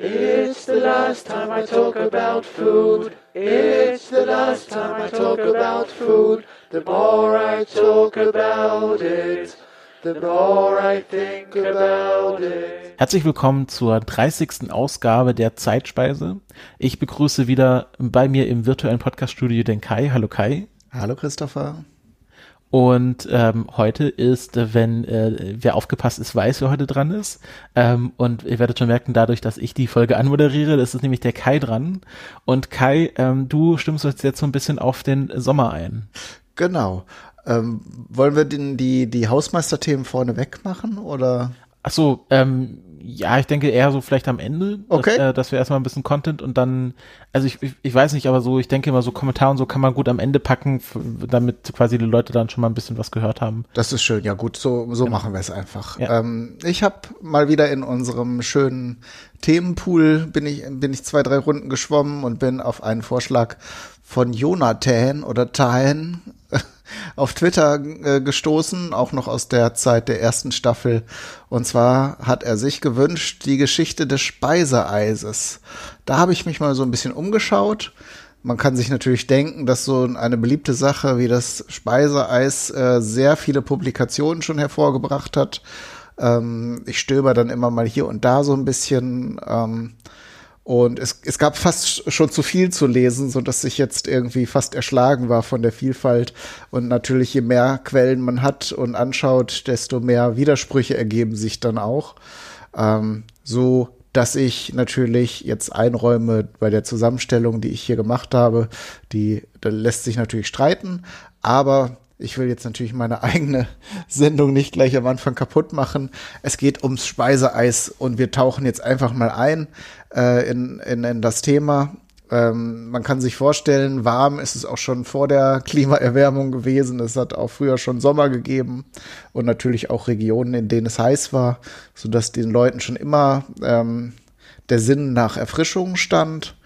It's the last time I talk about food. It's the last time I talk about food. The more I talk about it, the more I think about it. Herzlich willkommen zur 30. Ausgabe der Zeitspeise. Ich begrüße wieder bei mir im virtuellen Podcaststudio den Kai. Hallo Kai. Hallo Christopher. Und ähm, heute ist, wenn äh, wer aufgepasst ist, weiß, wer heute dran ist. Ähm, und ihr werdet schon merken, dadurch, dass ich die Folge anmoderiere, das ist nämlich der Kai dran. Und Kai, ähm, du stimmst uns jetzt so ein bisschen auf den Sommer ein. Genau. Ähm, wollen wir den, die, die Hausmeisterthemen vorne wegmachen oder? Ach so, ähm, ja, ich denke eher so vielleicht am Ende, okay. dass, äh, dass wir erstmal ein bisschen Content und dann, also ich, ich, ich weiß nicht, aber so, ich denke immer so Kommentare und so kann man gut am Ende packen, damit quasi die Leute dann schon mal ein bisschen was gehört haben. Das ist schön, ja gut, so, so ja. machen wir es einfach. Ja. Ähm, ich habe mal wieder in unserem schönen Themenpool bin ich, bin ich zwei, drei Runden geschwommen und bin auf einen Vorschlag von Jonathan oder Tan auf Twitter äh, gestoßen, auch noch aus der Zeit der ersten Staffel. Und zwar hat er sich gewünscht, die Geschichte des Speiseeises. Da habe ich mich mal so ein bisschen umgeschaut. Man kann sich natürlich denken, dass so eine beliebte Sache wie das Speiseeis äh, sehr viele Publikationen schon hervorgebracht hat. Ähm, ich stöber dann immer mal hier und da so ein bisschen. Ähm, und es, es gab fast schon zu viel zu lesen, so dass ich jetzt irgendwie fast erschlagen war von der Vielfalt. Und natürlich, je mehr Quellen man hat und anschaut, desto mehr Widersprüche ergeben sich dann auch. Ähm, so dass ich natürlich jetzt einräume bei der Zusammenstellung, die ich hier gemacht habe, die da lässt sich natürlich streiten, aber ich will jetzt natürlich meine eigene Sendung nicht gleich am Anfang kaputt machen. Es geht ums Speiseeis und wir tauchen jetzt einfach mal ein äh, in, in, in das Thema. Ähm, man kann sich vorstellen, warm ist es auch schon vor der Klimaerwärmung gewesen. Es hat auch früher schon Sommer gegeben und natürlich auch Regionen, in denen es heiß war, sodass den Leuten schon immer ähm, der Sinn nach Erfrischung stand.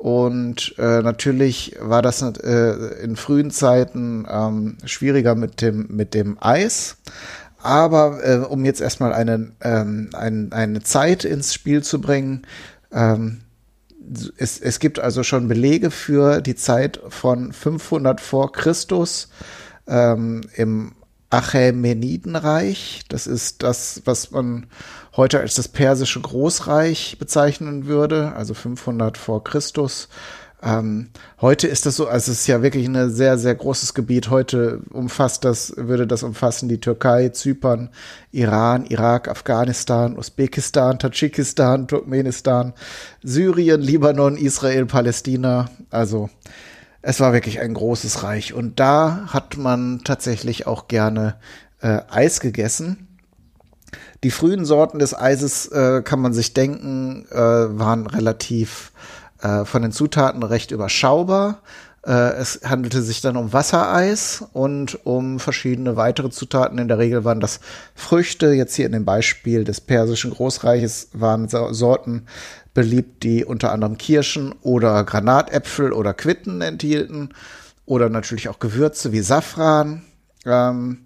Und äh, natürlich war das äh, in frühen Zeiten ähm, schwieriger mit dem, mit dem Eis. Aber äh, um jetzt erstmal eine, ähm, ein, eine Zeit ins Spiel zu bringen, ähm, es, es gibt also schon Belege für die Zeit von 500 vor Christus ähm, im Achämenidenreich. Das ist das, was man heute als das persische Großreich bezeichnen würde, also 500 vor Christus. Ähm, heute ist das so, also es ist ja wirklich ein sehr, sehr großes Gebiet. Heute umfasst das, würde das umfassen die Türkei, Zypern, Iran, Irak, Afghanistan, Usbekistan, Tadschikistan, Turkmenistan, Syrien, Libanon, Israel, Palästina. Also es war wirklich ein großes Reich. Und da hat man tatsächlich auch gerne äh, Eis gegessen. Die frühen Sorten des Eises, äh, kann man sich denken, äh, waren relativ äh, von den Zutaten recht überschaubar. Äh, es handelte sich dann um Wassereis und um verschiedene weitere Zutaten. In der Regel waren das Früchte. Jetzt hier in dem Beispiel des persischen Großreiches waren Sorten beliebt, die unter anderem Kirschen oder Granatäpfel oder Quitten enthielten. Oder natürlich auch Gewürze wie Safran. Ähm,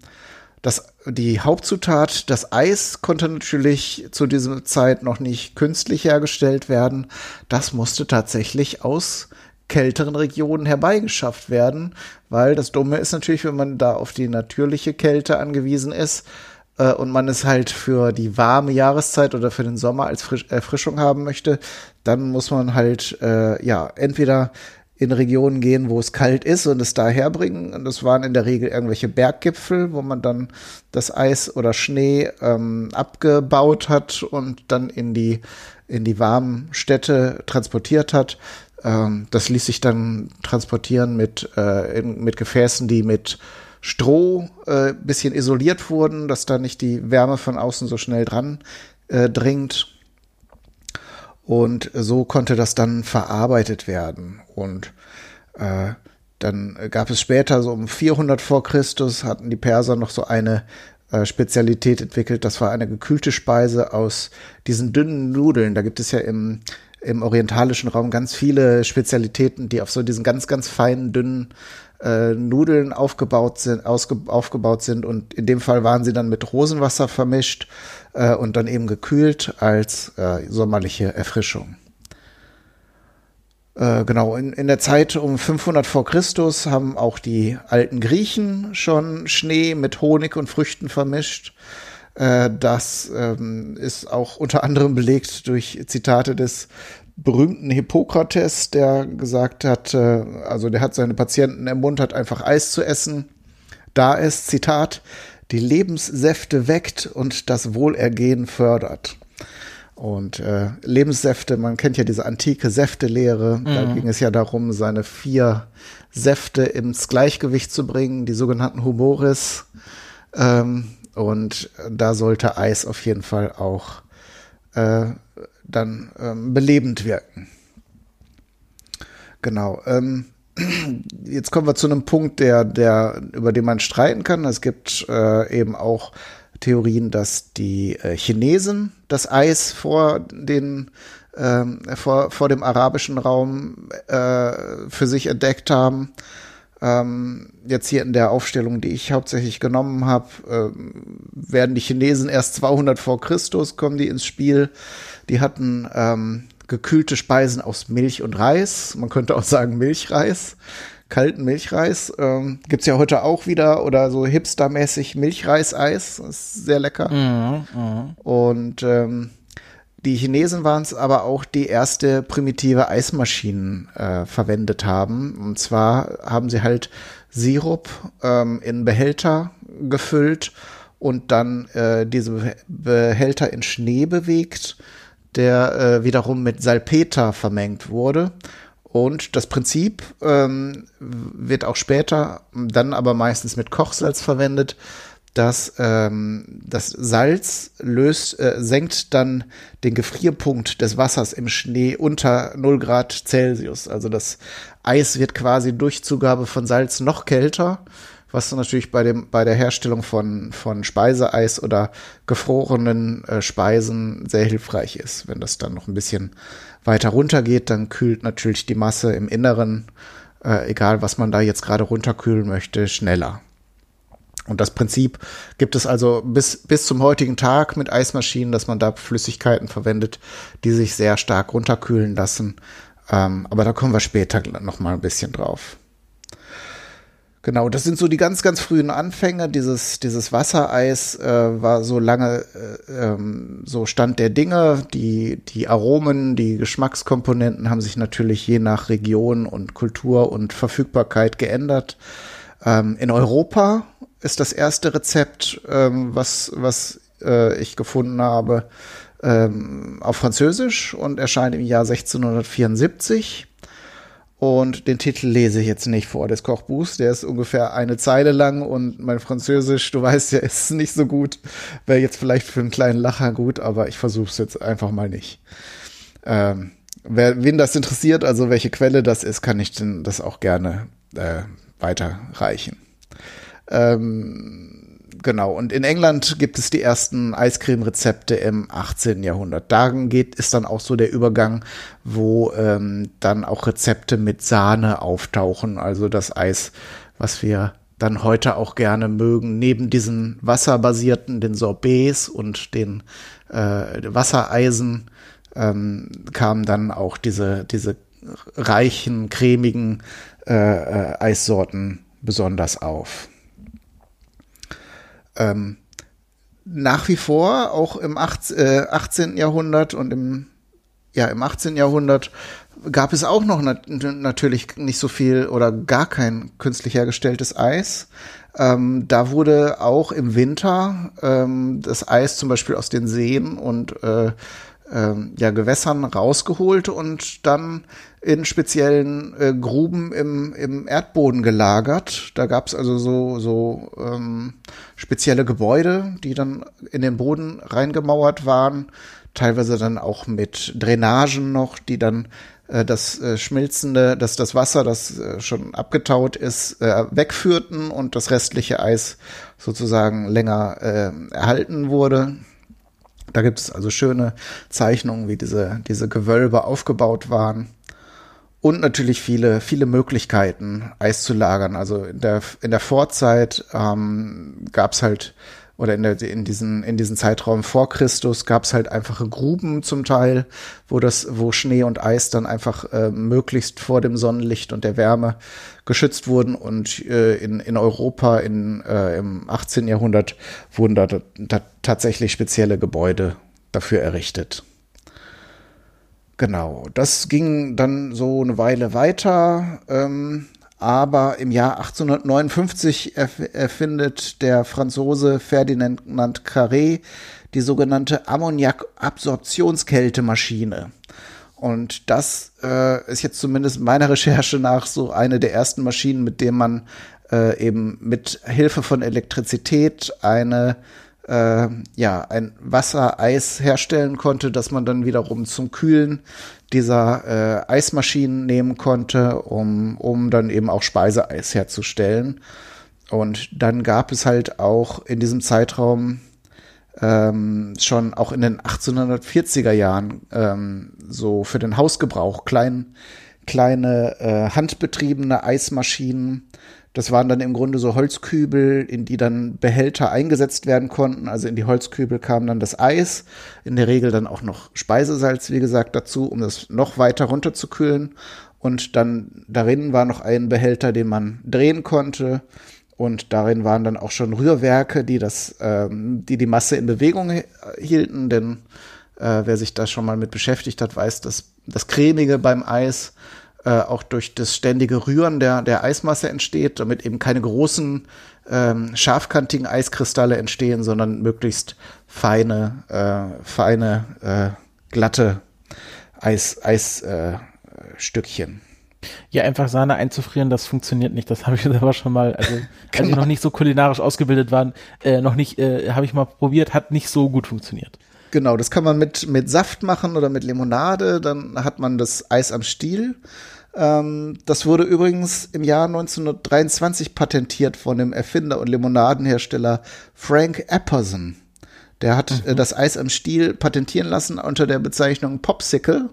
das, die Hauptzutat, das Eis, konnte natürlich zu dieser Zeit noch nicht künstlich hergestellt werden. Das musste tatsächlich aus kälteren Regionen herbeigeschafft werden, weil das Dumme ist natürlich, wenn man da auf die natürliche Kälte angewiesen ist äh, und man es halt für die warme Jahreszeit oder für den Sommer als Frisch Erfrischung haben möchte, dann muss man halt äh, ja entweder in Regionen gehen, wo es kalt ist und es daher bringen. Und das waren in der Regel irgendwelche Berggipfel, wo man dann das Eis oder Schnee ähm, abgebaut hat und dann in die, in die warmen Städte transportiert hat. Ähm, das ließ sich dann transportieren mit, äh, in, mit Gefäßen, die mit Stroh äh, bisschen isoliert wurden, dass da nicht die Wärme von außen so schnell dran äh, dringt. Und so konnte das dann verarbeitet werden. Und äh, dann gab es später, so um 400 vor Christus, hatten die Perser noch so eine äh, Spezialität entwickelt. Das war eine gekühlte Speise aus diesen dünnen Nudeln. Da gibt es ja im, im orientalischen Raum ganz viele Spezialitäten, die auf so diesen ganz, ganz feinen, dünnen äh, Nudeln aufgebaut sind, ausge, aufgebaut sind. Und in dem Fall waren sie dann mit Rosenwasser vermischt äh, und dann eben gekühlt als äh, sommerliche Erfrischung. Äh, genau, in, in der Zeit um 500 vor Christus haben auch die alten Griechen schon Schnee mit Honig und Früchten vermischt. Äh, das ähm, ist auch unter anderem belegt durch Zitate des berühmten Hippokrates, der gesagt hat, äh, also der hat seine Patienten ermuntert, einfach Eis zu essen, da es, Zitat, die Lebenssäfte weckt und das Wohlergehen fördert. Und äh, Lebenssäfte, man kennt ja diese antike Säftelehre, mhm. da ging es ja darum, seine vier Säfte ins Gleichgewicht zu bringen, die sogenannten Humoris. Ähm, und da sollte Eis auf jeden Fall auch äh, dann ähm, belebend wirken. Genau. Ähm, jetzt kommen wir zu einem Punkt, der, der, über den man streiten kann. Es gibt äh, eben auch Theorien, dass die äh, Chinesen das Eis vor den ähm, vor, vor dem arabischen Raum äh, für sich entdeckt haben. Ähm, jetzt hier in der Aufstellung, die ich hauptsächlich genommen habe, äh, werden die Chinesen erst 200 vor Christus kommen die ins Spiel. Die hatten ähm, gekühlte Speisen aus Milch und Reis. Man könnte auch sagen Milchreis kalten Milchreis. Ähm, Gibt ja heute auch wieder oder so hipstermäßig Milchreiseis. Ist sehr lecker. Mhm, mh. Und ähm, die Chinesen waren es aber auch, die erste primitive Eismaschinen äh, verwendet haben. Und zwar haben sie halt Sirup ähm, in Behälter gefüllt und dann äh, diese Behälter in Schnee bewegt, der äh, wiederum mit Salpeter vermengt wurde. Und das Prinzip ähm, wird auch später dann aber meistens mit Kochsalz verwendet. dass ähm, das Salz löst, äh, senkt dann den Gefrierpunkt des Wassers im Schnee unter 0 Grad Celsius. Also das Eis wird quasi durch Zugabe von Salz noch kälter, was natürlich bei, dem, bei der Herstellung von, von Speiseeis oder gefrorenen äh, Speisen sehr hilfreich ist, wenn das dann noch ein bisschen weiter runter geht, dann kühlt natürlich die Masse im Inneren, äh, egal was man da jetzt gerade runterkühlen möchte, schneller. Und das Prinzip gibt es also bis, bis zum heutigen Tag mit Eismaschinen, dass man da Flüssigkeiten verwendet, die sich sehr stark runterkühlen lassen. Ähm, aber da kommen wir später noch mal ein bisschen drauf. Genau, das sind so die ganz, ganz frühen Anfänge. Dieses, dieses Wassereis äh, war so lange äh, ähm, so Stand der Dinge. Die, die Aromen, die Geschmackskomponenten haben sich natürlich je nach Region und Kultur und Verfügbarkeit geändert. Ähm, in Europa ist das erste Rezept, ähm, was, was äh, ich gefunden habe, ähm, auf Französisch und erscheint im Jahr 1674. Und den Titel lese ich jetzt nicht vor des Kochbuchs. Der ist ungefähr eine Zeile lang und mein Französisch, du weißt ja, ist nicht so gut. Wäre jetzt vielleicht für einen kleinen Lacher gut, aber ich versuche es jetzt einfach mal nicht. Ähm, wer, wen das interessiert, also welche Quelle das ist, kann ich denn das auch gerne äh, weiterreichen. Ähm, genau. Und in England gibt es die ersten Eiscreme-Rezepte im 18. Jahrhundert. Da geht, ist dann auch so der Übergang, wo ähm, dann auch Rezepte mit Sahne auftauchen. Also das Eis, was wir dann heute auch gerne mögen, neben diesen wasserbasierten, den Sorbets und den äh, Wassereisen, ähm, kamen dann auch diese, diese reichen, cremigen äh, äh, Eissorten besonders auf. Ähm, nach wie vor, auch im 18, äh, 18. Jahrhundert und im, ja, im 18. Jahrhundert gab es auch noch nat natürlich nicht so viel oder gar kein künstlich hergestelltes Eis. Ähm, da wurde auch im Winter ähm, das Eis zum Beispiel aus den Seen und äh, ja, Gewässern rausgeholt und dann in speziellen äh, Gruben im, im Erdboden gelagert. Da gab es also so, so ähm, spezielle Gebäude, die dann in den Boden reingemauert waren, teilweise dann auch mit Drainagen noch, die dann äh, das äh, schmilzende, dass das Wasser, das äh, schon abgetaut ist, äh, wegführten und das restliche Eis sozusagen länger äh, erhalten wurde. Da gibt es also schöne Zeichnungen, wie diese, diese Gewölbe aufgebaut waren. Und natürlich viele, viele Möglichkeiten, Eis zu lagern. Also in der, in der Vorzeit ähm, gab es halt oder in, der, in, diesen, in diesen Zeitraum vor Christus gab es halt einfache Gruben zum Teil, wo das, wo Schnee und Eis dann einfach äh, möglichst vor dem Sonnenlicht und der Wärme geschützt wurden und äh, in, in Europa in, äh, im 18. Jahrhundert wurden da, da tatsächlich spezielle Gebäude dafür errichtet. Genau, das ging dann so eine Weile weiter. Ähm, aber im Jahr 1859 erfindet der Franzose Ferdinand Carré die sogenannte Ammoniak-Absorptionskältemaschine. Und das äh, ist jetzt zumindest meiner Recherche nach so eine der ersten Maschinen, mit denen man äh, eben mit Hilfe von Elektrizität eine äh, ja ein Wassereis herstellen konnte, das man dann wiederum zum Kühlen dieser äh, Eismaschinen nehmen konnte, um, um dann eben auch Speiseeis herzustellen. Und dann gab es halt auch in diesem Zeitraum ähm, schon auch in den 1840er Jahren ähm, so für den Hausgebrauch klein, kleine äh, handbetriebene Eismaschinen, das waren dann im Grunde so Holzkübel, in die dann Behälter eingesetzt werden konnten. Also in die Holzkübel kam dann das Eis, in der Regel dann auch noch Speisesalz, wie gesagt, dazu, um das noch weiter runterzukühlen. Und dann darin war noch ein Behälter, den man drehen konnte. Und darin waren dann auch schon Rührwerke, die das, ähm, die die Masse in Bewegung hielten. Denn äh, wer sich da schon mal mit beschäftigt hat, weiß, dass das Cremige beim Eis äh, auch durch das ständige Rühren der, der Eismasse entsteht, damit eben keine großen ähm, scharfkantigen Eiskristalle entstehen, sondern möglichst feine, äh, feine, äh, glatte Eis, Eisstückchen. Äh, ja, einfach Sahne einzufrieren, das funktioniert nicht. Das habe ich selber schon mal, also genau. als ich noch nicht so kulinarisch ausgebildet war, äh, noch nicht, äh, habe ich mal probiert, hat nicht so gut funktioniert. Genau, das kann man mit, mit Saft machen oder mit Limonade, dann hat man das Eis am Stiel ähm, das wurde übrigens im Jahr 1923 patentiert von dem Erfinder und Limonadenhersteller Frank Apperson. Der hat äh, mhm. äh, das Eis am Stiel patentieren lassen unter der Bezeichnung Popsicle.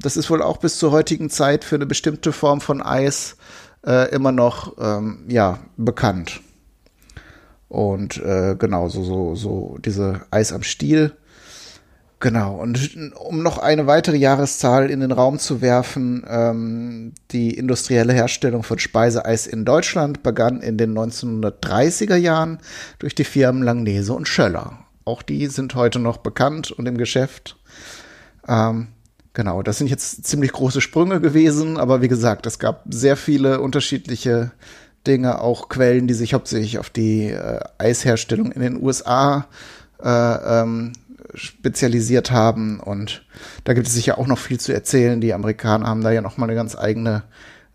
Das ist wohl auch bis zur heutigen Zeit für eine bestimmte Form von Eis äh, immer noch ähm, ja, bekannt. Und äh, genau, so, so, so diese Eis am Stiel Genau, und um noch eine weitere Jahreszahl in den Raum zu werfen, ähm, die industrielle Herstellung von Speiseeis in Deutschland begann in den 1930er Jahren durch die Firmen Langnese und Schöller. Auch die sind heute noch bekannt und im Geschäft. Ähm, genau, das sind jetzt ziemlich große Sprünge gewesen, aber wie gesagt, es gab sehr viele unterschiedliche Dinge, auch Quellen, die sich hauptsächlich auf die äh, Eisherstellung in den USA äh, ähm, spezialisiert haben. Und da gibt es sicher auch noch viel zu erzählen. Die Amerikaner haben da ja noch mal eine ganz eigene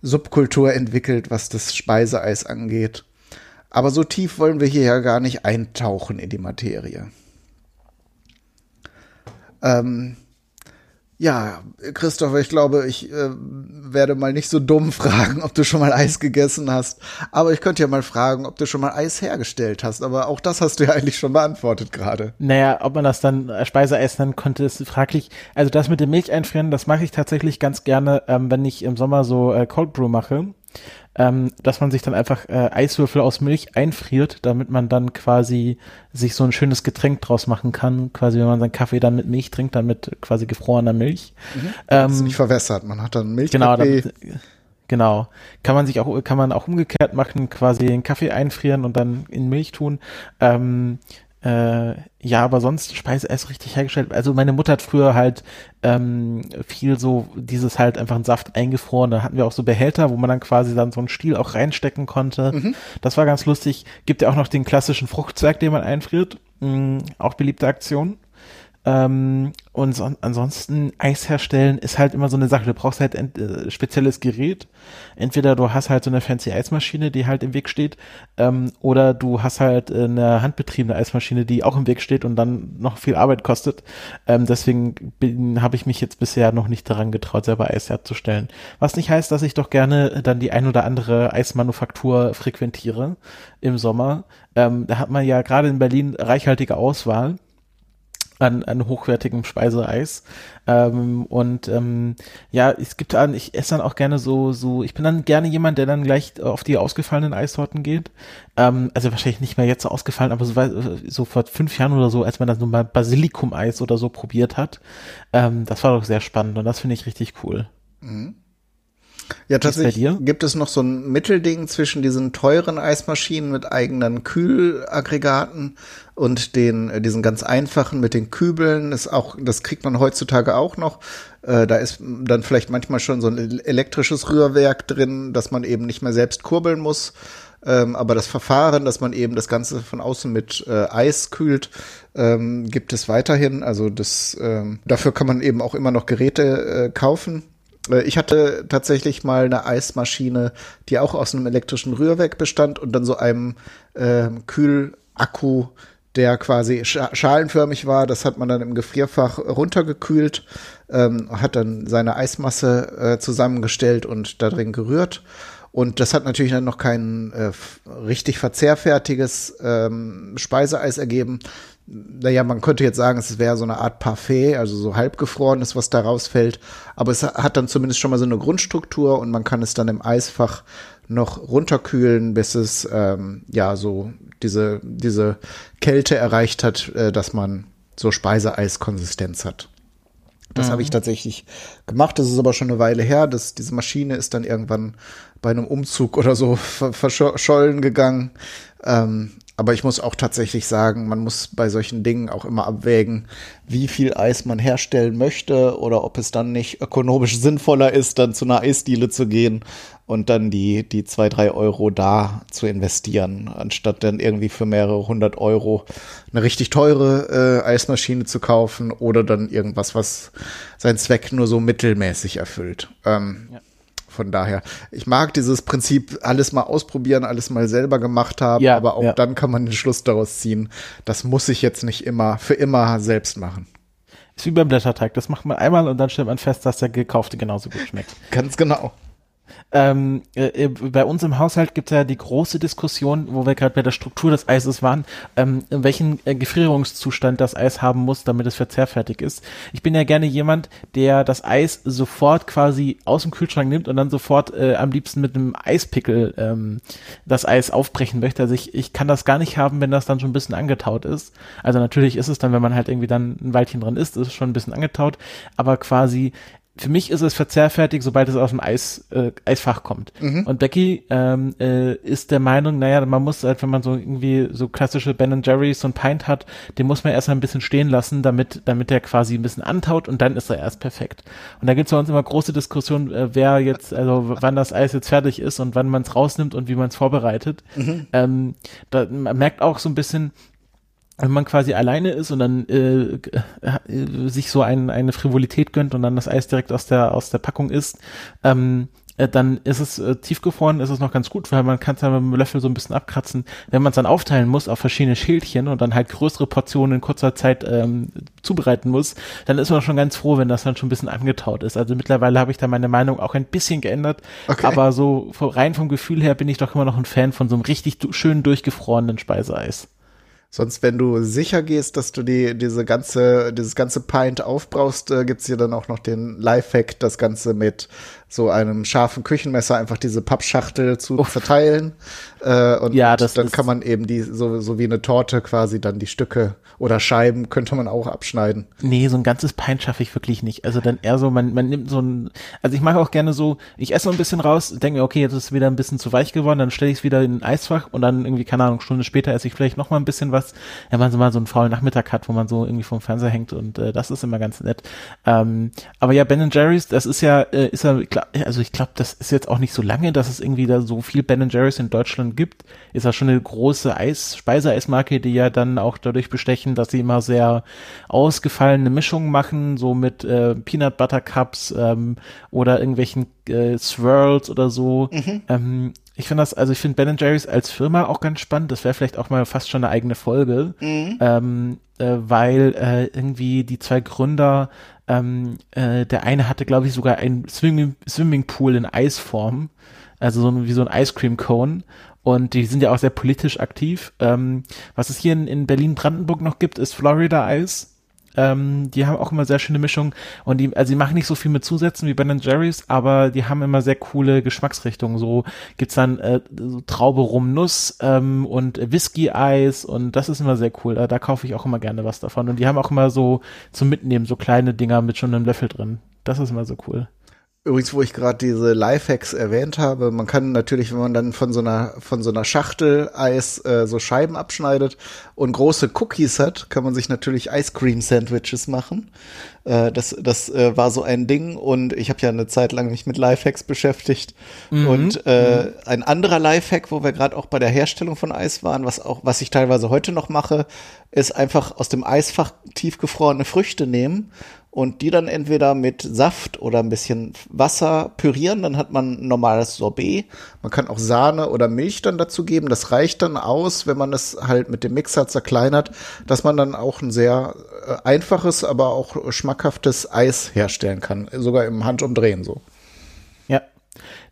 Subkultur entwickelt, was das Speiseeis angeht. Aber so tief wollen wir hier ja gar nicht eintauchen in die Materie. Ähm, ja, Christopher, ich glaube, ich äh, werde mal nicht so dumm fragen, ob du schon mal Eis gegessen hast. Aber ich könnte ja mal fragen, ob du schon mal Eis hergestellt hast. Aber auch das hast du ja eigentlich schon beantwortet gerade. Naja, ob man das dann äh, Speiseeis dann konnte, ist fraglich. Also das mit dem Milch einfrieren, das mache ich tatsächlich ganz gerne, ähm, wenn ich im Sommer so äh, Cold Brew mache ähm, dass man sich dann einfach äh, Eiswürfel aus Milch einfriert, damit man dann quasi sich so ein schönes Getränk draus machen kann. Quasi, wenn man seinen Kaffee dann mit Milch trinkt, dann mit quasi gefrorener Milch. Mhm. Ähm, das ist nicht verwässert, man hat dann Milch. Genau, dann, genau. Kann man sich auch, kann man auch umgekehrt machen, quasi den Kaffee einfrieren und dann in Milch tun. Ähm, äh, ja, aber sonst Speiseeis richtig hergestellt. Also meine Mutter hat früher halt ähm, viel so dieses halt einfach einen Saft eingefroren. Da hatten wir auch so Behälter, wo man dann quasi dann so einen Stiel auch reinstecken konnte. Mhm. Das war ganz lustig. Gibt ja auch noch den klassischen Fruchtzwerg, den man einfriert. Mhm, auch beliebte Aktion. Ähm, und so, ansonsten Eis herstellen ist halt immer so eine Sache. Du brauchst halt ein äh, spezielles Gerät. Entweder du hast halt so eine fancy Eismaschine, die halt im Weg steht, ähm, oder du hast halt eine handbetriebene Eismaschine, die auch im Weg steht und dann noch viel Arbeit kostet. Ähm, deswegen habe ich mich jetzt bisher noch nicht daran getraut, selber Eis herzustellen. Was nicht heißt, dass ich doch gerne dann die ein oder andere Eismanufaktur frequentiere im Sommer. Ähm, da hat man ja gerade in Berlin reichhaltige Auswahl. An, an hochwertigem Speiseeis. Ähm, und ähm, ja, es gibt dann, ich esse dann auch gerne so, so, ich bin dann gerne jemand, der dann gleich auf die ausgefallenen Eissorten geht. Ähm, also wahrscheinlich nicht mehr jetzt so ausgefallen, aber so, so vor fünf Jahren oder so, als man dann so mal Basilikum-Eis oder so probiert hat. Ähm, das war doch sehr spannend und das finde ich richtig cool. Mhm. Ja, tatsächlich gibt es noch so ein Mittelding zwischen diesen teuren Eismaschinen mit eigenen Kühlaggregaten und den äh, diesen ganz einfachen mit den Kübeln. Ist auch, das kriegt man heutzutage auch noch. Äh, da ist dann vielleicht manchmal schon so ein elektrisches Rührwerk drin, dass man eben nicht mehr selbst kurbeln muss. Ähm, aber das Verfahren, dass man eben das Ganze von außen mit äh, Eis kühlt, ähm, gibt es weiterhin. Also das ähm, dafür kann man eben auch immer noch Geräte äh, kaufen ich hatte tatsächlich mal eine Eismaschine, die auch aus einem elektrischen Rührwerk bestand und dann so einem äh, Kühlakku, der quasi schalenförmig war. Das hat man dann im Gefrierfach runtergekühlt, ähm, hat dann seine Eismasse äh, zusammengestellt und da drin gerührt. Und das hat natürlich dann noch kein äh, richtig verzehrfertiges ähm, Speiseeis ergeben, naja, man könnte jetzt sagen, es wäre so eine Art Parfait, also so halbgefrorenes, was da rausfällt. Aber es hat dann zumindest schon mal so eine Grundstruktur und man kann es dann im Eisfach noch runterkühlen, bis es ähm, ja so diese, diese Kälte erreicht hat, äh, dass man so Speiseeiskonsistenz hat. Das mhm. habe ich mhm. tatsächlich gemacht. Das ist aber schon eine Weile her. Das, diese Maschine ist dann irgendwann bei einem Umzug oder so verschollen gegangen. Ähm, aber ich muss auch tatsächlich sagen, man muss bei solchen Dingen auch immer abwägen, wie viel Eis man herstellen möchte oder ob es dann nicht ökonomisch sinnvoller ist, dann zu einer Eisdiele zu gehen und dann die, die zwei, drei Euro da zu investieren, anstatt dann irgendwie für mehrere hundert Euro eine richtig teure äh, Eismaschine zu kaufen oder dann irgendwas, was seinen Zweck nur so mittelmäßig erfüllt. Ähm, ja. Von daher, ich mag dieses Prinzip, alles mal ausprobieren, alles mal selber gemacht haben, ja, aber auch ja. dann kann man den Schluss daraus ziehen, das muss ich jetzt nicht immer, für immer selbst machen. Ist wie beim Blätterteig, das macht man einmal und dann stellt man fest, dass der gekaufte genauso gut schmeckt. Ganz genau. Ähm, äh, äh, bei uns im Haushalt gibt es ja die große Diskussion, wo wir gerade bei der Struktur des Eises waren, ähm, welchen äh, Gefrierungszustand das Eis haben muss, damit es verzehrfertig ist. Ich bin ja gerne jemand, der das Eis sofort quasi aus dem Kühlschrank nimmt und dann sofort äh, am liebsten mit einem Eispickel ähm, das Eis aufbrechen möchte. Also ich, ich kann das gar nicht haben, wenn das dann schon ein bisschen angetaut ist. Also natürlich ist es dann, wenn man halt irgendwie dann ein Weilchen dran ist, ist es schon ein bisschen angetaut, aber quasi für mich ist es verzehrfertig, sobald es aus dem Eis, äh, Eisfach kommt. Mhm. Und Becky ähm, äh, ist der Meinung, naja, man muss halt, wenn man so irgendwie so klassische Ben Jerry's so ein Pint hat, den muss man erst mal ein bisschen stehen lassen, damit, damit der quasi ein bisschen antaut und dann ist er erst perfekt. Und da gibt es bei uns immer große Diskussionen, äh, wer jetzt, also wann das Eis jetzt fertig ist und wann man es rausnimmt und wie man es vorbereitet. Mhm. Ähm, da, man merkt auch so ein bisschen, wenn man quasi alleine ist und dann äh, äh, sich so ein, eine Frivolität gönnt und dann das Eis direkt aus der aus der Packung isst, ähm, äh, dann ist es äh, tiefgefroren, ist es noch ganz gut, weil man kann es dann mit dem Löffel so ein bisschen abkratzen. Wenn man es dann aufteilen muss auf verschiedene Schälchen und dann halt größere Portionen in kurzer Zeit ähm, zubereiten muss, dann ist man schon ganz froh, wenn das dann schon ein bisschen angetaut ist. Also mittlerweile habe ich da meine Meinung auch ein bisschen geändert, okay. aber so rein vom Gefühl her bin ich doch immer noch ein Fan von so einem richtig schön durchgefrorenen Speiseeis. Sonst, wenn du sicher gehst, dass du die, diese ganze, dieses ganze Pint aufbrauchst, äh, gibt's hier dann auch noch den Lifehack, das Ganze mit so einem scharfen Küchenmesser einfach diese Pappschachtel zu Uff. verteilen. Äh, und ja, dann kann man eben die, so, so wie eine Torte quasi dann die Stücke oder Scheiben könnte man auch abschneiden. Nee, so ein ganzes Pint schaffe ich wirklich nicht. Also dann eher so, man, man nimmt so ein, also ich mache auch gerne so, ich esse so ein bisschen raus, denke mir, okay, jetzt ist es wieder ein bisschen zu weich geworden, dann stelle ich es wieder in ein Eisfach und dann irgendwie, keine Ahnung, Stunde später esse ich vielleicht noch mal ein bisschen was, wenn man so mal so einen faulen Nachmittag hat, wo man so irgendwie vom Fernseher hängt und äh, das ist immer ganz nett. Ähm, aber ja, Ben Jerry's, das ist ja, äh, ist ja, also ich glaube, das ist jetzt auch nicht so lange, dass es irgendwie da so viel Ben Jerry's in Deutschland gibt. Ist ja schon eine große Eis, Speiseeismarke, die ja dann auch dadurch bestechen, dass sie immer sehr ausgefallene Mischungen machen, so mit äh, Peanut Butter Cups ähm, oder irgendwelchen äh, Swirls oder so. Mhm. Ähm, ich finde das, also ich finde Ben Jerry's als Firma auch ganz spannend. Das wäre vielleicht auch mal fast schon eine eigene Folge, mhm. ähm, äh, weil äh, irgendwie die zwei Gründer, ähm, äh, der eine hatte, glaube ich, sogar ein Swimming, Swimmingpool in Eisform, also so wie so ein Ice Cream Cone. Und die sind ja auch sehr politisch aktiv. Ähm, was es hier in, in Berlin-Brandenburg noch gibt, ist Florida Ice. Ähm, die haben auch immer sehr schöne Mischungen und die, also die machen nicht so viel mit Zusätzen wie Ben Jerry's, aber die haben immer sehr coole Geschmacksrichtungen. So gibt's dann äh, so Traube rum Nuss ähm, und Whisky-Eis und das ist immer sehr cool. Da, da kaufe ich auch immer gerne was davon. Und die haben auch immer so zum Mitnehmen so kleine Dinger mit schon einem Löffel drin. Das ist immer so cool. Übrigens, wo ich gerade diese Lifehacks erwähnt habe, man kann natürlich, wenn man dann von so einer von so einer Schachtel Eis äh, so Scheiben abschneidet und große Cookies hat, kann man sich natürlich Ice Cream Sandwiches machen. Äh, das das äh, war so ein Ding und ich habe ja eine Zeit lang mich mit Lifehacks beschäftigt mhm. und äh, mhm. ein anderer Lifehack, wo wir gerade auch bei der Herstellung von Eis waren, was auch was ich teilweise heute noch mache, ist einfach aus dem Eisfach tiefgefrorene Früchte nehmen und die dann entweder mit Saft oder ein bisschen Wasser pürieren, dann hat man ein normales Sorbet. Man kann auch Sahne oder Milch dann dazu geben. Das reicht dann aus, wenn man es halt mit dem Mixer zerkleinert, dass man dann auch ein sehr äh, einfaches, aber auch schmackhaftes Eis herstellen kann, sogar im Handumdrehen so.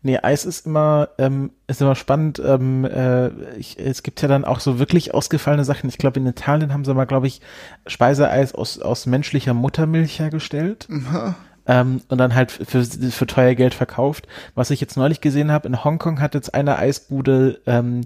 Nee, Eis ist immer, ähm, ist immer spannend. Ähm, äh, ich, es gibt ja dann auch so wirklich ausgefallene Sachen. Ich glaube, in Italien haben sie mal, glaube ich, Speiseeis aus, aus menschlicher Muttermilch hergestellt. Mhm. Ähm, und dann halt für, für teuer Geld verkauft. Was ich jetzt neulich gesehen habe, in Hongkong hat jetzt eine Eisbude ähm,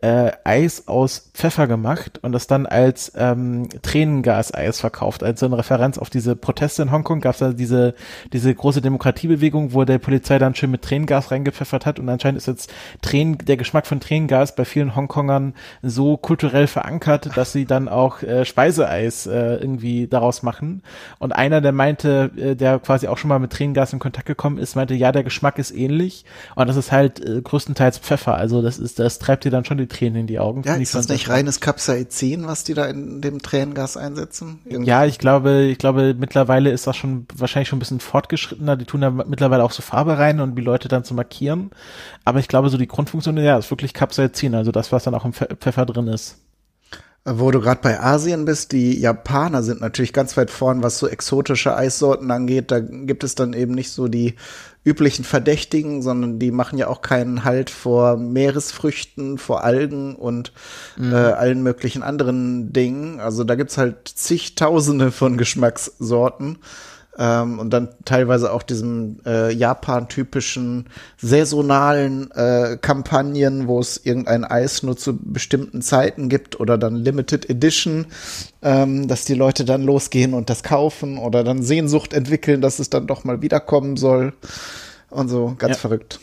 äh, Eis aus Pfeffer gemacht und das dann als ähm, Tränengas-Eis verkauft. Also in Referenz auf diese Proteste in Hongkong gab es da diese, diese große Demokratiebewegung, wo der Polizei dann schön mit Tränengas reingepfeffert hat und anscheinend ist jetzt Tränen, der Geschmack von Tränengas bei vielen Hongkongern so kulturell verankert, dass sie dann auch äh, Speiseeis äh, irgendwie daraus machen. Und einer, der meinte, äh, der quasi auch schon mal mit Tränengas in Kontakt gekommen ist, meinte, ja, der Geschmack ist ähnlich und das ist halt äh, größtenteils Pfeffer. Also das ist, das treibt dir dann schon die Tränen in die Augen. Ja, ist das nicht reines Capsaicin, was die da in dem Tränengas einsetzen? Irgendwie? Ja, ich glaube, ich glaube, mittlerweile ist das schon wahrscheinlich schon ein bisschen fortgeschrittener. Die tun da mittlerweile auch so Farbe rein und die Leute dann zu markieren. Aber ich glaube, so die Grundfunktion, ja, ist wirklich Capsaicin, also das, was dann auch im Pfeffer drin ist. Wo du gerade bei Asien bist, die Japaner sind natürlich ganz weit vorn, was so exotische Eissorten angeht. Da gibt es dann eben nicht so die üblichen Verdächtigen, sondern die machen ja auch keinen Halt vor Meeresfrüchten, vor Algen und mhm. äh, allen möglichen anderen Dingen. Also da gibt's halt zigtausende von Geschmackssorten. Ähm, und dann teilweise auch diesem äh, Japan-typischen saisonalen äh, Kampagnen, wo es irgendein Eis nur zu bestimmten Zeiten gibt oder dann Limited Edition, ähm, dass die Leute dann losgehen und das kaufen oder dann Sehnsucht entwickeln, dass es dann doch mal wiederkommen soll und so, ganz ja. verrückt.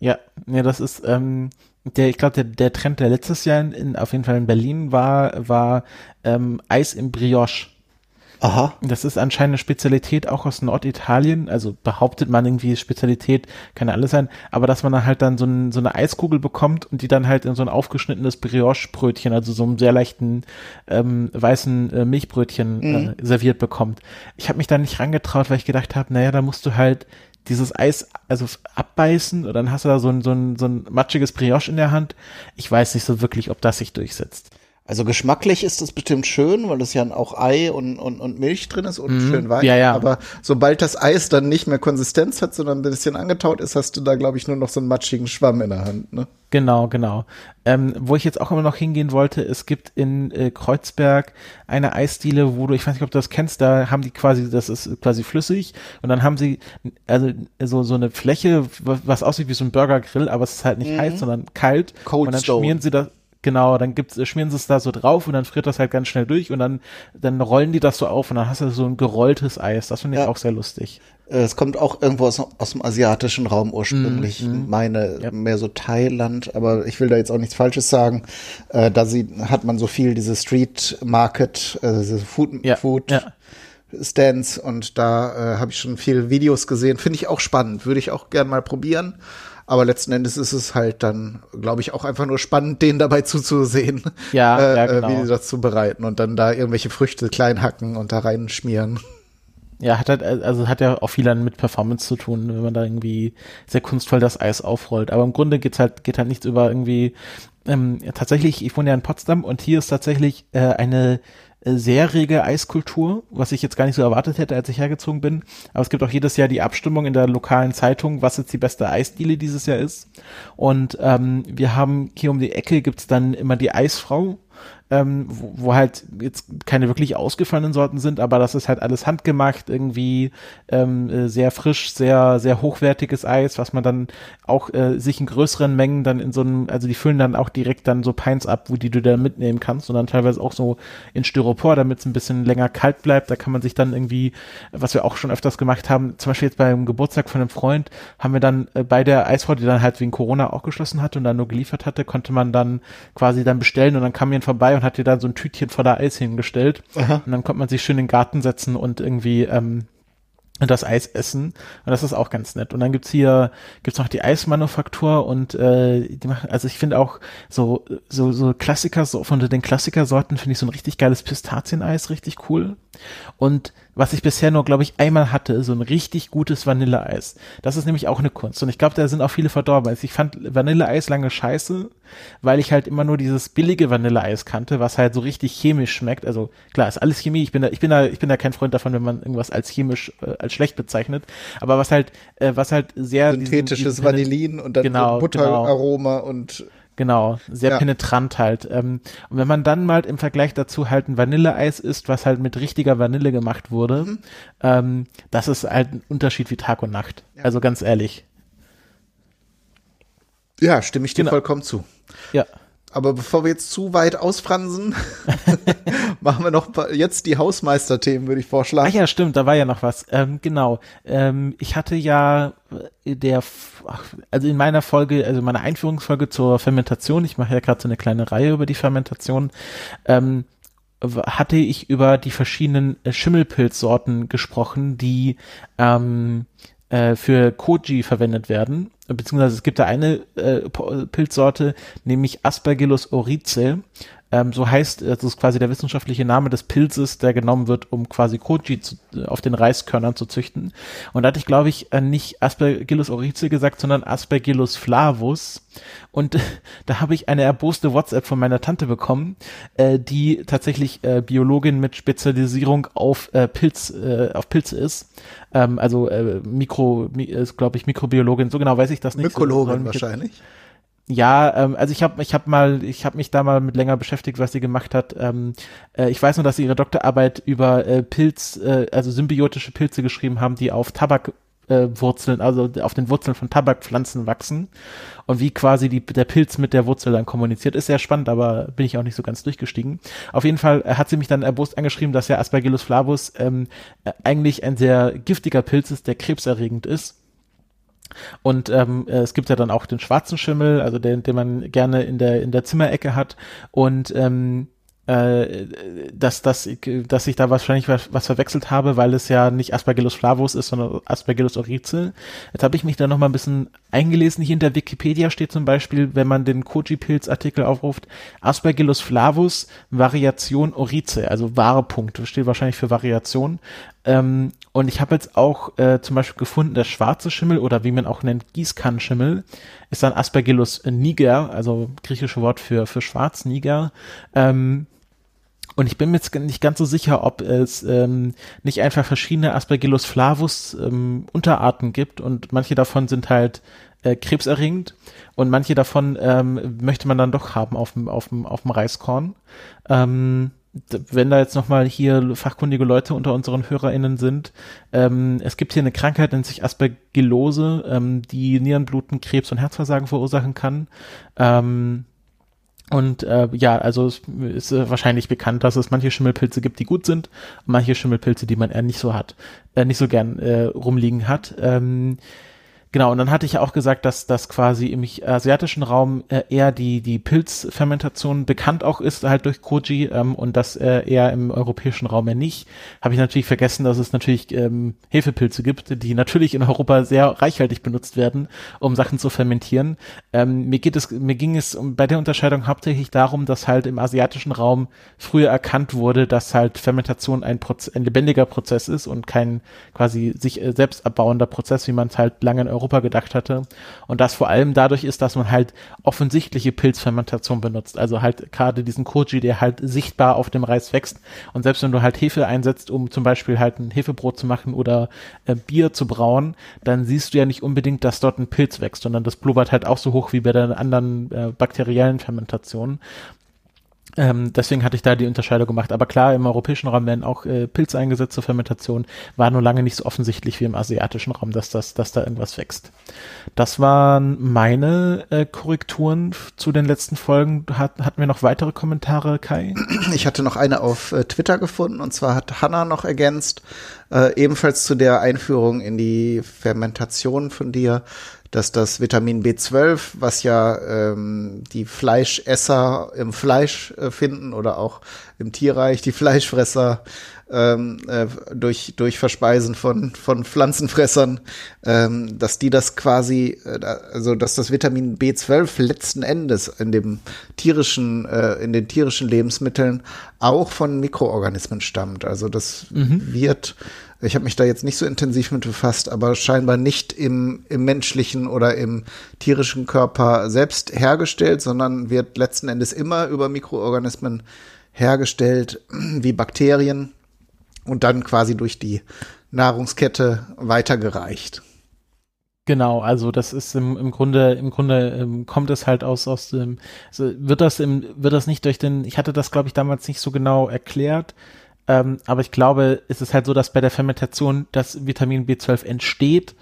Ja, ja, das ist, ähm, der, ich glaube, der, der Trend, der letztes Jahr in, in, auf jeden Fall in Berlin war, war ähm, Eis im Brioche. Aha. Das ist anscheinend eine Spezialität auch aus Norditalien. Also behauptet man irgendwie Spezialität, kann ja alles sein. Aber dass man dann halt dann so, ein, so eine Eiskugel bekommt und die dann halt in so ein aufgeschnittenes Brioche-Brötchen, also so einem sehr leichten ähm, weißen äh, Milchbrötchen mhm. äh, serviert bekommt. Ich habe mich da nicht rangetraut, weil ich gedacht habe, naja, da musst du halt dieses Eis also abbeißen und dann hast du da so ein, so ein, so ein matschiges Brioche in der Hand. Ich weiß nicht so wirklich, ob das sich durchsetzt. Also geschmacklich ist das bestimmt schön, weil es ja auch Ei und, und, und Milch drin ist und mhm. schön weich. Ja, ja. Aber sobald das Eis dann nicht mehr Konsistenz hat, sondern ein bisschen angetaut ist, hast du da, glaube ich, nur noch so einen matschigen Schwamm in der Hand. Ne? Genau, genau. Ähm, wo ich jetzt auch immer noch hingehen wollte, es gibt in äh, Kreuzberg eine Eisdiele, wo du, ich weiß nicht, ob du das kennst, da haben die quasi, das ist quasi flüssig und dann haben sie also so, so eine Fläche, was aussieht wie so ein Burgergrill, aber es ist halt nicht mhm. heiß, sondern kalt. Cold und dann Stone. schmieren sie das, Genau, dann gibt's, schmieren sie es da so drauf und dann friert das halt ganz schnell durch und dann, dann rollen die das so auf und dann hast du so ein gerolltes Eis. Das finde ich ja. auch sehr lustig. Es kommt auch irgendwo aus, aus dem asiatischen Raum ursprünglich. Mm, mm. Meine ja. mehr so Thailand, aber ich will da jetzt auch nichts Falsches sagen. Äh, da sie, hat man so viel diese Street Market, äh, diese Food, ja. Food ja. Stands und da äh, habe ich schon viele Videos gesehen. Finde ich auch spannend. Würde ich auch gern mal probieren. Aber letzten Endes ist es halt dann, glaube ich, auch einfach nur spannend, denen dabei zuzusehen, ja, äh, ja, genau. wie die das zubereiten und dann da irgendwelche Früchte klein hacken und da reinschmieren. Ja, hat halt, also hat ja auch viel dann mit Performance zu tun, wenn man da irgendwie sehr kunstvoll das Eis aufrollt. Aber im Grunde geht's halt, geht halt nichts über irgendwie, ähm, tatsächlich, ich wohne ja in Potsdam und hier ist tatsächlich äh, eine sehr rege Eiskultur, was ich jetzt gar nicht so erwartet hätte, als ich hergezogen bin. Aber es gibt auch jedes Jahr die Abstimmung in der lokalen Zeitung, was jetzt die beste Eisdiele dieses Jahr ist. Und ähm, wir haben hier um die Ecke gibt's dann immer die Eisfrau. Ähm, wo, wo halt jetzt keine wirklich ausgefallenen Sorten sind, aber das ist halt alles handgemacht, irgendwie ähm, äh, sehr frisch, sehr, sehr hochwertiges Eis, was man dann auch äh, sich in größeren Mengen dann in so einem, also die füllen dann auch direkt dann so Pints ab, wo die du dann mitnehmen kannst und dann teilweise auch so in Styropor, damit es ein bisschen länger kalt bleibt. Da kann man sich dann irgendwie, was wir auch schon öfters gemacht haben, zum Beispiel jetzt beim Geburtstag von einem Freund, haben wir dann äh, bei der Eisfrau, die dann halt wegen Corona auch geschlossen hatte und dann nur geliefert hatte, konnte man dann quasi dann bestellen und dann kam jemand vorbei und hat dir dann so ein Tütchen voller Eis hingestellt. Aha. Und dann konnte man sich schön in den Garten setzen und irgendwie ähm, das Eis essen. Und das ist auch ganz nett. Und dann gibt's hier, gibt's noch die Eismanufaktur und äh, die machen, also ich finde auch so, so, so Klassiker, so von den Klassikersorten finde ich so ein richtig geiles Pistazieneis richtig cool. Und was ich bisher nur, glaube ich, einmal hatte, so ein richtig gutes Vanilleeis. Das ist nämlich auch eine Kunst. Und ich glaube, da sind auch viele verdorben. Also ich fand Vanilleeis lange scheiße, weil ich halt immer nur dieses billige Vanilleeis kannte, was halt so richtig chemisch schmeckt. Also klar, ist alles Chemie. Ich bin da, ich bin da, ich bin da kein Freund davon, wenn man irgendwas als chemisch, äh, als schlecht bezeichnet. Aber was halt, äh, was halt sehr synthetisches diesen, diesen Vanillin und dann genau, Butteraroma genau. und Genau, sehr ja. penetrant halt. Ähm, und wenn man dann mal im Vergleich dazu halt ein Vanilleeis isst, was halt mit richtiger Vanille gemacht wurde, mhm. ähm, das ist halt ein Unterschied wie Tag und Nacht. Ja. Also ganz ehrlich. Ja, stimme ich dir genau. vollkommen zu. Ja. Aber bevor wir jetzt zu weit ausfransen, machen wir noch jetzt die Hausmeisterthemen, würde ich vorschlagen. Ach ja, stimmt, da war ja noch was. Ähm, genau. Ähm, ich hatte ja äh, der, also in meiner Folge, also meiner Einführungsfolge zur Fermentation, ich mache ja gerade so eine kleine Reihe über die Fermentation, ähm, hatte ich über die verschiedenen äh, Schimmelpilzsorten gesprochen, die ähm, äh, für Koji verwendet werden. Beziehungsweise es gibt da eine äh, Pilzsorte, nämlich Aspergillus oryzae. Ähm, so heißt, das ist quasi der wissenschaftliche Name des Pilzes, der genommen wird, um quasi Koji zu, auf den Reiskörnern zu züchten. Und da hatte ich, glaube ich, äh, nicht Aspergillus oryzae gesagt, sondern Aspergillus flavus. Und da habe ich eine erboste WhatsApp von meiner Tante bekommen, äh, die tatsächlich äh, Biologin mit Spezialisierung auf äh, Pilz, äh, auf Pilze ist. Ähm, also äh, Mikro, ist, glaube ich, Mikrobiologin, so genau weiß ich das nicht. Mykologin so, wahrscheinlich. Ja, ähm, also ich habe ich hab mal, ich habe mich da mal mit länger beschäftigt, was sie gemacht hat. Ähm, äh, ich weiß nur, dass sie ihre Doktorarbeit über äh, Pilz, äh, also symbiotische Pilze geschrieben haben, die auf Tabakwurzeln, äh, also auf den Wurzeln von Tabakpflanzen wachsen und wie quasi die, der Pilz mit der Wurzel dann kommuniziert. Ist sehr spannend, aber bin ich auch nicht so ganz durchgestiegen. Auf jeden Fall äh, hat sie mich dann erbost angeschrieben, dass ja Aspergillus flavus ähm, äh, eigentlich ein sehr giftiger Pilz ist, der krebserregend ist und ähm, es gibt ja dann auch den schwarzen Schimmel, also den, den man gerne in der in der Zimmerecke hat. Und ähm, äh, dass, dass, dass ich da wahrscheinlich was, was verwechselt habe, weil es ja nicht Aspergillus flavus ist, sondern Aspergillus oryzae. Jetzt habe ich mich da noch mal ein bisschen eingelesen. Hier in der Wikipedia steht zum Beispiel, wenn man den Koji-Pilz-Artikel aufruft, Aspergillus flavus Variation oryzae, also wahre Punkt, steht wahrscheinlich für Variation. Ähm, und ich habe jetzt auch äh, zum Beispiel gefunden, der schwarze Schimmel oder wie man auch nennt, Gießkannenschimmel, ist dann Aspergillus niger, also griechische Wort für, für schwarz, niger. Ähm, und ich bin mir jetzt nicht ganz so sicher, ob es ähm, nicht einfach verschiedene Aspergillus flavus ähm, Unterarten gibt und manche davon sind halt äh, krebserregend und manche davon ähm, möchte man dann doch haben auf dem auf auf dem Reiskorn. Ähm, wenn da jetzt nochmal hier fachkundige Leute unter unseren HörerInnen sind, ähm, es gibt hier eine Krankheit, nennt sich Aspergillose, ähm, die Nierenbluten, Krebs und Herzversagen verursachen kann. Ähm, und äh, ja, also es ist äh, wahrscheinlich bekannt, dass es manche Schimmelpilze gibt, die gut sind, manche Schimmelpilze, die man eher nicht so hat, äh, nicht so gern äh, rumliegen hat. Ähm, Genau, und dann hatte ich ja auch gesagt, dass das quasi im asiatischen Raum äh, eher die, die Pilzfermentation bekannt auch ist, halt durch Koji, ähm, und das äh, eher im europäischen Raum ja nicht. Habe ich natürlich vergessen, dass es natürlich ähm, Hefepilze gibt, die natürlich in Europa sehr reichhaltig benutzt werden, um Sachen zu fermentieren. Ähm, mir geht es, mir ging es bei der Unterscheidung hauptsächlich darum, dass halt im asiatischen Raum früher erkannt wurde, dass halt Fermentation ein, Proz ein lebendiger Prozess ist und kein quasi sich äh, selbst abbauender Prozess, wie man es halt lange in Europa Europa gedacht hatte. Und das vor allem dadurch ist, dass man halt offensichtliche Pilzfermentation benutzt. Also halt gerade diesen Koji, der halt sichtbar auf dem Reis wächst. Und selbst wenn du halt Hefe einsetzt, um zum Beispiel halt ein Hefebrot zu machen oder äh, Bier zu brauen, dann siehst du ja nicht unbedingt, dass dort ein Pilz wächst, sondern das blubbert halt auch so hoch wie bei den anderen äh, bakteriellen Fermentationen. Ähm, deswegen hatte ich da die Unterscheidung gemacht. Aber klar, im europäischen Raum werden auch äh, Pilze eingesetzt zur Fermentation. War nur lange nicht so offensichtlich wie im asiatischen Raum, dass, das, dass da irgendwas wächst. Das waren meine äh, Korrekturen zu den letzten Folgen. Hat, hatten wir noch weitere Kommentare, Kai? Ich hatte noch eine auf äh, Twitter gefunden und zwar hat Hanna noch ergänzt, äh, ebenfalls zu der Einführung in die Fermentation von dir dass das Vitamin B12, was ja ähm, die Fleischesser im Fleisch äh, finden oder auch im Tierreich die Fleischfresser ähm, äh, durch, durch Verspeisen von, von Pflanzenfressern, ähm, dass die das quasi, äh, also dass das Vitamin B12 letzten Endes in dem tierischen, äh, in den tierischen Lebensmitteln auch von Mikroorganismen stammt. Also das mhm. wird ich habe mich da jetzt nicht so intensiv mit befasst, aber scheinbar nicht im, im menschlichen oder im tierischen Körper selbst hergestellt, sondern wird letzten Endes immer über Mikroorganismen hergestellt, wie Bakterien und dann quasi durch die Nahrungskette weitergereicht. Genau, also das ist im, im Grunde, im Grunde ähm, kommt es halt aus, aus dem, also wird das im, wird das nicht durch den, ich hatte das glaube ich damals nicht so genau erklärt, ähm, aber ich glaube, es ist halt so, dass bei der Fermentation das Vitamin B12 entsteht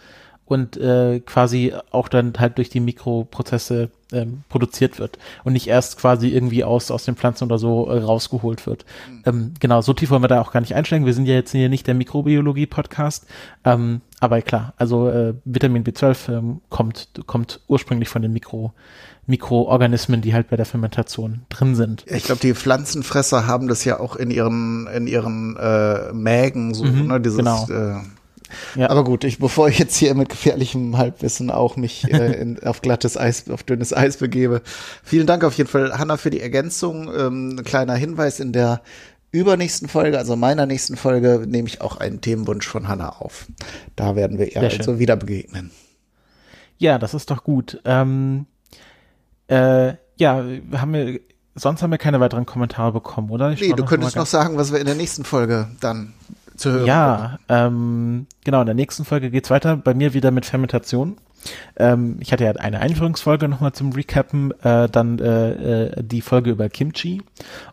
und äh, quasi auch dann halt durch die Mikroprozesse ähm, produziert wird und nicht erst quasi irgendwie aus, aus den Pflanzen oder so äh, rausgeholt wird. Mhm. Ähm, genau, so tief wollen wir da auch gar nicht einsteigen. Wir sind ja jetzt hier nicht der Mikrobiologie-Podcast. Ähm, aber klar, also äh, Vitamin B12 ähm, kommt, kommt ursprünglich von den Mikro, Mikroorganismen, die halt bei der Fermentation drin sind. Ich glaube, die Pflanzenfresser haben das ja auch in ihren, in ihren äh, Mägen, so, mhm, ne, dieses genau. äh, ja. Aber gut, ich, bevor ich jetzt hier mit gefährlichem Halbwissen auch mich äh, in, auf glattes Eis, auf dünnes Eis begebe. Vielen Dank auf jeden Fall, Hanna, für die Ergänzung. Ähm, ein kleiner Hinweis in der übernächsten Folge, also meiner nächsten Folge, nehme ich auch einen Themenwunsch von Hanna auf. Da werden wir ihr also wieder begegnen. Ja, das ist doch gut. Ähm, äh, ja, haben wir, sonst haben wir keine weiteren Kommentare bekommen, oder? Ich nee, du könntest noch sagen, was wir in der nächsten Folge dann zu hören. Ja, ähm, genau, in der nächsten Folge geht's weiter. Bei mir wieder mit Fermentation. Ähm, ich hatte ja eine Einführungsfolge nochmal zum Recappen, äh, dann äh, äh, die Folge über Kimchi.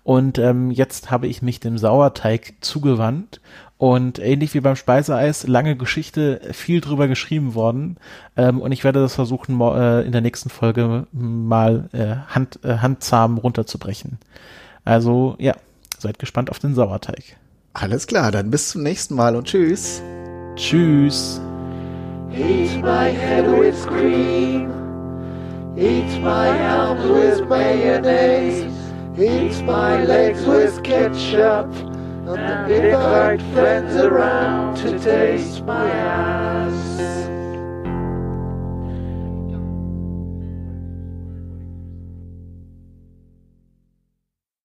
Und ähm, jetzt habe ich mich dem Sauerteig zugewandt. Und ähnlich wie beim Speiseeis, lange Geschichte, viel drüber geschrieben worden. Ähm, und ich werde das versuchen, äh, in der nächsten Folge mal äh, hand, äh, handzahm runterzubrechen. Also ja, seid gespannt auf den Sauerteig. Alles klar, dann bis zum nächsten Mal und tschüss. Tschüss. Eat my head with cream. Eat my arms with mayonnaise. Eat my legs with ketchup. And invite friends around to taste my ass.